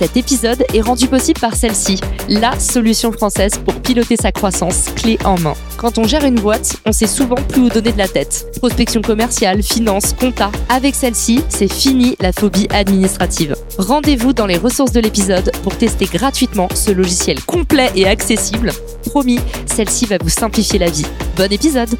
Cet épisode est rendu possible par celle-ci, la solution française pour piloter sa croissance clé en main. Quand on gère une boîte, on sait souvent plus où donner de la tête. Prospection commerciale, finance, compta. Avec celle-ci, c'est fini la phobie administrative. Rendez-vous dans les ressources de l'épisode pour tester gratuitement ce logiciel complet et accessible. Promis, celle-ci va vous simplifier la vie. Bon épisode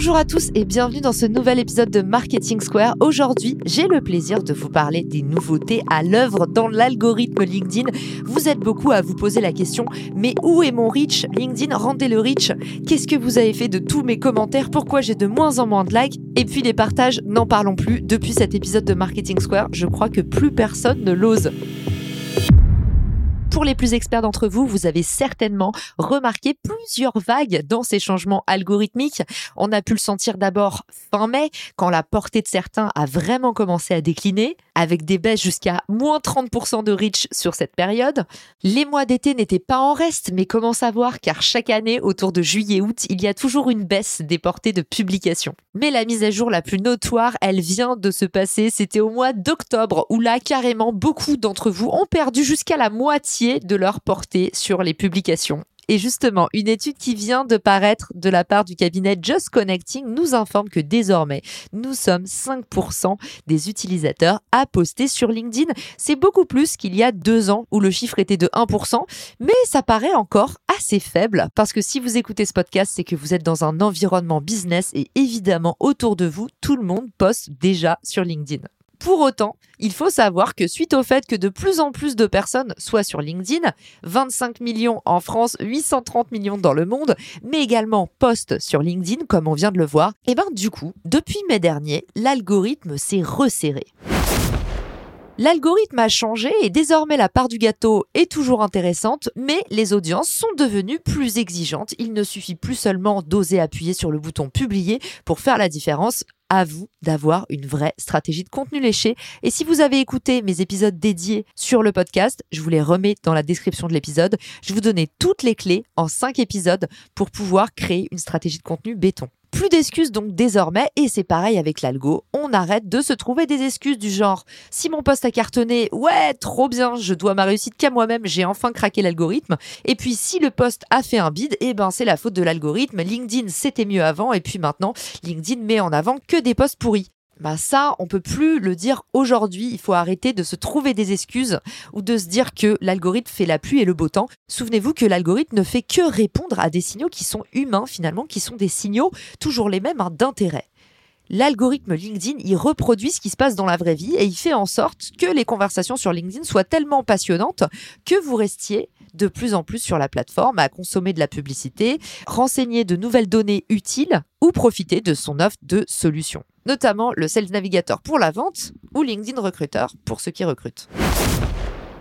Bonjour à tous et bienvenue dans ce nouvel épisode de Marketing Square. Aujourd'hui, j'ai le plaisir de vous parler des nouveautés à l'œuvre dans l'algorithme LinkedIn. Vous êtes beaucoup à vous poser la question, mais où est mon reach? LinkedIn, rendez le reach. Qu'est-ce que vous avez fait de tous mes commentaires? Pourquoi j'ai de moins en moins de likes? Et puis les partages, n'en parlons plus. Depuis cet épisode de Marketing Square, je crois que plus personne ne l'ose. Pour les plus experts d'entre vous, vous avez certainement remarqué plusieurs vagues dans ces changements algorithmiques. On a pu le sentir d'abord fin mai, quand la portée de certains a vraiment commencé à décliner, avec des baisses jusqu'à moins 30% de reach sur cette période. Les mois d'été n'étaient pas en reste, mais comment savoir car chaque année, autour de juillet-août, il y a toujours une baisse des portées de publication. Mais la mise à jour la plus notoire, elle vient de se passer, c'était au mois d'octobre, où là, carrément, beaucoup d'entre vous ont perdu jusqu'à la moitié de leur portée sur les publications. Et justement, une étude qui vient de paraître de la part du cabinet Just Connecting nous informe que désormais, nous sommes 5% des utilisateurs à poster sur LinkedIn. C'est beaucoup plus qu'il y a deux ans où le chiffre était de 1%, mais ça paraît encore assez faible parce que si vous écoutez ce podcast, c'est que vous êtes dans un environnement business et évidemment autour de vous, tout le monde poste déjà sur LinkedIn. Pour autant, il faut savoir que suite au fait que de plus en plus de personnes soient sur LinkedIn, 25 millions en France, 830 millions dans le monde, mais également postent sur LinkedIn comme on vient de le voir, et eh ben du coup, depuis mai dernier, l'algorithme s'est resserré. L'algorithme a changé et désormais la part du gâteau est toujours intéressante, mais les audiences sont devenues plus exigeantes. Il ne suffit plus seulement d'oser appuyer sur le bouton publier pour faire la différence à vous d'avoir une vraie stratégie de contenu léché. Et si vous avez écouté mes épisodes dédiés sur le podcast, je vous les remets dans la description de l'épisode. Je vous donnais toutes les clés en cinq épisodes pour pouvoir créer une stratégie de contenu béton. Plus d'excuses donc désormais, et c'est pareil avec l'algo, on arrête de se trouver des excuses du genre si mon poste a cartonné, ouais, trop bien, je dois ma réussite qu'à moi-même, j'ai enfin craqué l'algorithme. Et puis si le poste a fait un bid, eh ben c'est la faute de l'algorithme. LinkedIn c'était mieux avant, et puis maintenant LinkedIn met en avant que des posts pourris bah ça, on peut plus le dire aujourd'hui. Il faut arrêter de se trouver des excuses ou de se dire que l'algorithme fait la pluie et le beau temps. Souvenez-vous que l'algorithme ne fait que répondre à des signaux qui sont humains finalement, qui sont des signaux toujours les mêmes hein, d'intérêt. L'algorithme LinkedIn, il reproduit ce qui se passe dans la vraie vie et il fait en sorte que les conversations sur LinkedIn soient tellement passionnantes que vous restiez de plus en plus sur la plateforme à consommer de la publicité, renseigner de nouvelles données utiles ou profiter de son offre de solutions notamment le Sales Navigator pour la vente ou LinkedIn Recruiter pour ceux qui recrutent.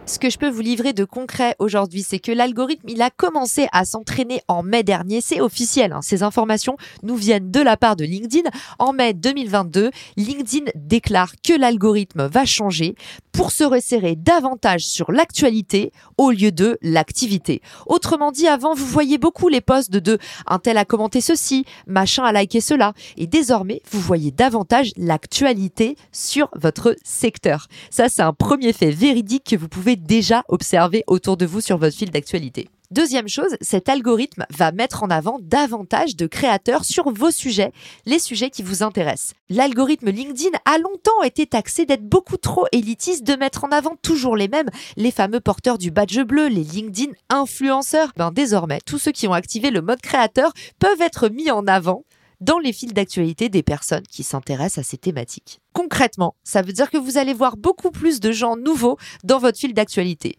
Ce que je peux vous livrer de concret aujourd'hui, c'est que l'algorithme, il a commencé à s'entraîner en mai dernier. C'est officiel. Hein. Ces informations nous viennent de la part de LinkedIn. En mai 2022, LinkedIn déclare que l'algorithme va changer pour se resserrer davantage sur l'actualité au lieu de l'activité. Autrement dit, avant, vous voyez beaucoup les posts de, un tel a commenté ceci, machin a liké cela. Et désormais, vous voyez davantage l'actualité sur votre secteur. Ça, c'est un premier fait véridique que vous pouvez déjà observé autour de vous sur votre fil d'actualité. Deuxième chose, cet algorithme va mettre en avant davantage de créateurs sur vos sujets, les sujets qui vous intéressent. L'algorithme LinkedIn a longtemps été taxé d'être beaucoup trop élitiste, de mettre en avant toujours les mêmes, les fameux porteurs du badge bleu, les LinkedIn influenceurs. Ben, désormais, tous ceux qui ont activé le mode créateur peuvent être mis en avant dans les fils d'actualité des personnes qui s'intéressent à ces thématiques. Concrètement, ça veut dire que vous allez voir beaucoup plus de gens nouveaux dans votre fil d'actualité.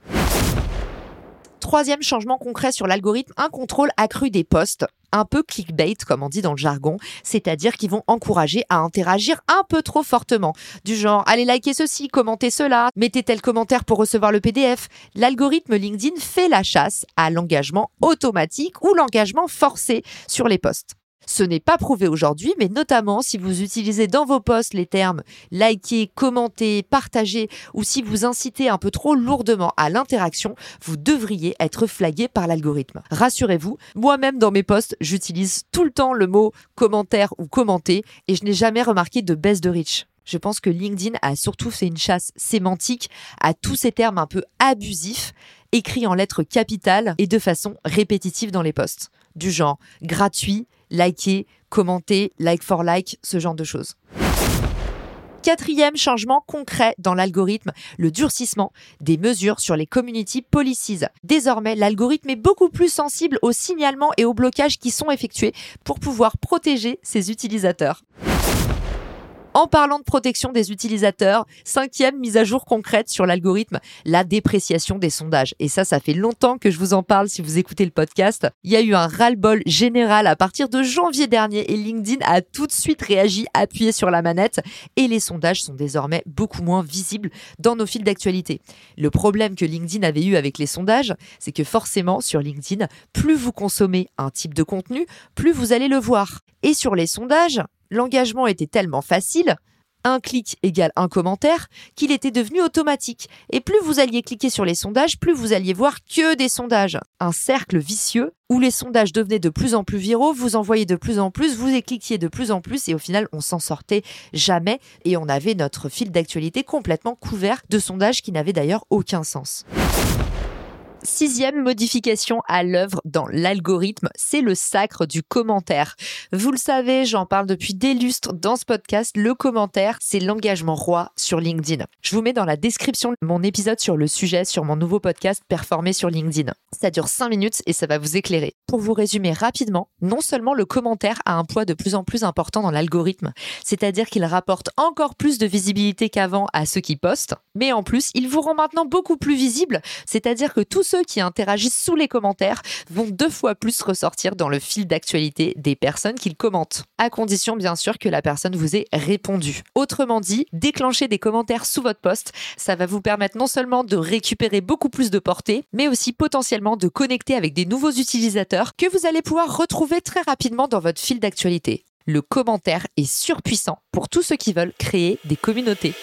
Troisième changement concret sur l'algorithme, un contrôle accru des posts. un peu clickbait, comme on dit dans le jargon, c'est-à-dire qu'ils vont encourager à interagir un peu trop fortement. Du genre, allez liker ceci, commentez cela, mettez tel commentaire pour recevoir le PDF. L'algorithme LinkedIn fait la chasse à l'engagement automatique ou l'engagement forcé sur les posts. Ce n'est pas prouvé aujourd'hui, mais notamment si vous utilisez dans vos posts les termes liker, commenter, partager ou si vous incitez un peu trop lourdement à l'interaction, vous devriez être flagué par l'algorithme. Rassurez-vous, moi-même dans mes posts, j'utilise tout le temps le mot commentaire ou commenter et je n'ai jamais remarqué de baisse de reach. Je pense que LinkedIn a surtout fait une chasse sémantique à tous ces termes un peu abusifs, écrits en lettres capitales et de façon répétitive dans les posts. Du genre gratuit, liker, commenter, like for like, ce genre de choses. Quatrième changement concret dans l'algorithme, le durcissement des mesures sur les community policies. Désormais, l'algorithme est beaucoup plus sensible aux signalements et aux blocages qui sont effectués pour pouvoir protéger ses utilisateurs. En parlant de protection des utilisateurs, cinquième mise à jour concrète sur l'algorithme, la dépréciation des sondages. Et ça, ça fait longtemps que je vous en parle si vous écoutez le podcast. Il y a eu un ras-le-bol général à partir de janvier dernier et LinkedIn a tout de suite réagi, appuyé sur la manette et les sondages sont désormais beaucoup moins visibles dans nos fils d'actualité. Le problème que LinkedIn avait eu avec les sondages, c'est que forcément sur LinkedIn, plus vous consommez un type de contenu, plus vous allez le voir. Et sur les sondages, l'engagement était tellement facile, un clic égale un commentaire, qu'il était devenu automatique. Et plus vous alliez cliquer sur les sondages, plus vous alliez voir que des sondages. Un cercle vicieux où les sondages devenaient de plus en plus viraux, vous envoyez de plus en plus, vous y cliquiez de plus en plus et au final on s'en sortait jamais et on avait notre fil d'actualité complètement couvert de sondages qui n'avaient d'ailleurs aucun sens. Sixième modification à l'œuvre dans l'algorithme, c'est le sacre du commentaire. Vous le savez, j'en parle depuis des lustres dans ce podcast. Le commentaire, c'est l'engagement roi sur LinkedIn. Je vous mets dans la description mon épisode sur le sujet sur mon nouveau podcast Performer sur LinkedIn. Ça dure 5 minutes et ça va vous éclairer. Pour vous résumer rapidement, non seulement le commentaire a un poids de plus en plus important dans l'algorithme, c'est-à-dire qu'il rapporte encore plus de visibilité qu'avant à ceux qui postent, mais en plus, il vous rend maintenant beaucoup plus visible, c'est-à-dire que tous ceux qui interagissent sous les commentaires vont deux fois plus ressortir dans le fil d'actualité des personnes qu'ils commentent, à condition bien sûr que la personne vous ait répondu. Autrement dit, déclencher des commentaires sous votre poste, ça va vous permettre non seulement de récupérer beaucoup plus de portée, mais aussi potentiellement de connecter avec des nouveaux utilisateurs que vous allez pouvoir retrouver très rapidement dans votre fil d'actualité. Le commentaire est surpuissant pour tous ceux qui veulent créer des communautés.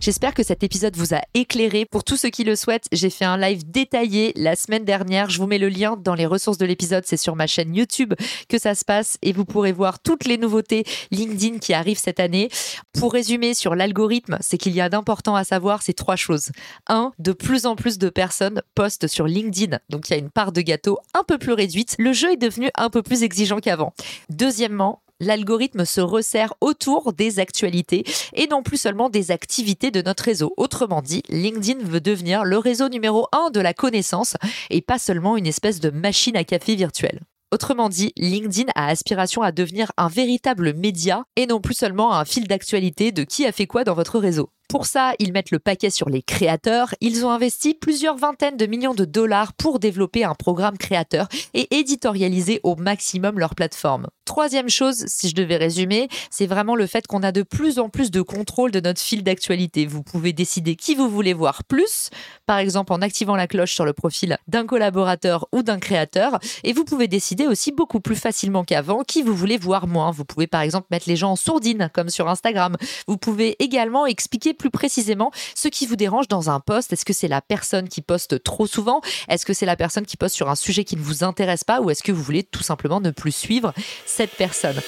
J'espère que cet épisode vous a éclairé. Pour tous ceux qui le souhaitent, j'ai fait un live détaillé la semaine dernière. Je vous mets le lien dans les ressources de l'épisode. C'est sur ma chaîne YouTube que ça se passe et vous pourrez voir toutes les nouveautés LinkedIn qui arrivent cette année. Pour résumer sur l'algorithme, c'est qu'il y a d'important à savoir, c'est trois choses. Un, de plus en plus de personnes postent sur LinkedIn. Donc il y a une part de gâteau un peu plus réduite. Le jeu est devenu un peu plus exigeant qu'avant. Deuxièmement, l'algorithme se resserre autour des actualités et non plus seulement des activités de notre réseau. Autrement dit, LinkedIn veut devenir le réseau numéro un de la connaissance et pas seulement une espèce de machine à café virtuelle. Autrement dit, LinkedIn a aspiration à devenir un véritable média et non plus seulement un fil d'actualité de qui a fait quoi dans votre réseau. Pour ça, ils mettent le paquet sur les créateurs. Ils ont investi plusieurs vingtaines de millions de dollars pour développer un programme créateur et éditorialiser au maximum leur plateforme. Troisième chose, si je devais résumer, c'est vraiment le fait qu'on a de plus en plus de contrôle de notre fil d'actualité. Vous pouvez décider qui vous voulez voir plus, par exemple en activant la cloche sur le profil d'un collaborateur ou d'un créateur, et vous pouvez décider aussi beaucoup plus facilement qu'avant qui vous voulez voir moins. Vous pouvez par exemple mettre les gens en sourdine, comme sur Instagram. Vous pouvez également expliquer plus précisément ce qui vous dérange dans un post. Est-ce que c'est la personne qui poste trop souvent? Est-ce que c'est la personne qui poste sur un sujet qui ne vous intéresse pas? Ou est-ce que vous voulez tout simplement ne plus suivre cette personne?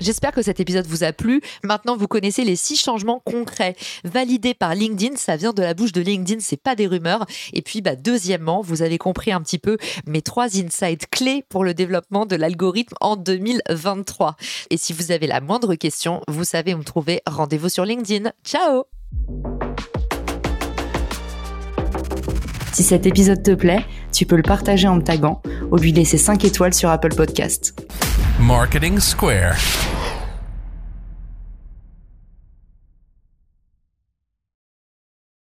J'espère que cet épisode vous a plu. Maintenant, vous connaissez les six changements concrets validés par LinkedIn. Ça vient de la bouche de LinkedIn, c'est pas des rumeurs. Et puis, bah, deuxièmement, vous avez compris un petit peu mes trois insights clés pour le développement de l'algorithme en 2023. Et si vous avez la moindre question, vous savez où me trouver. Rendez-vous sur LinkedIn. Ciao! Si cet épisode te plaît, tu peux le partager en me taguant ou lui laisser 5 étoiles sur Apple Podcast. Marketing Square.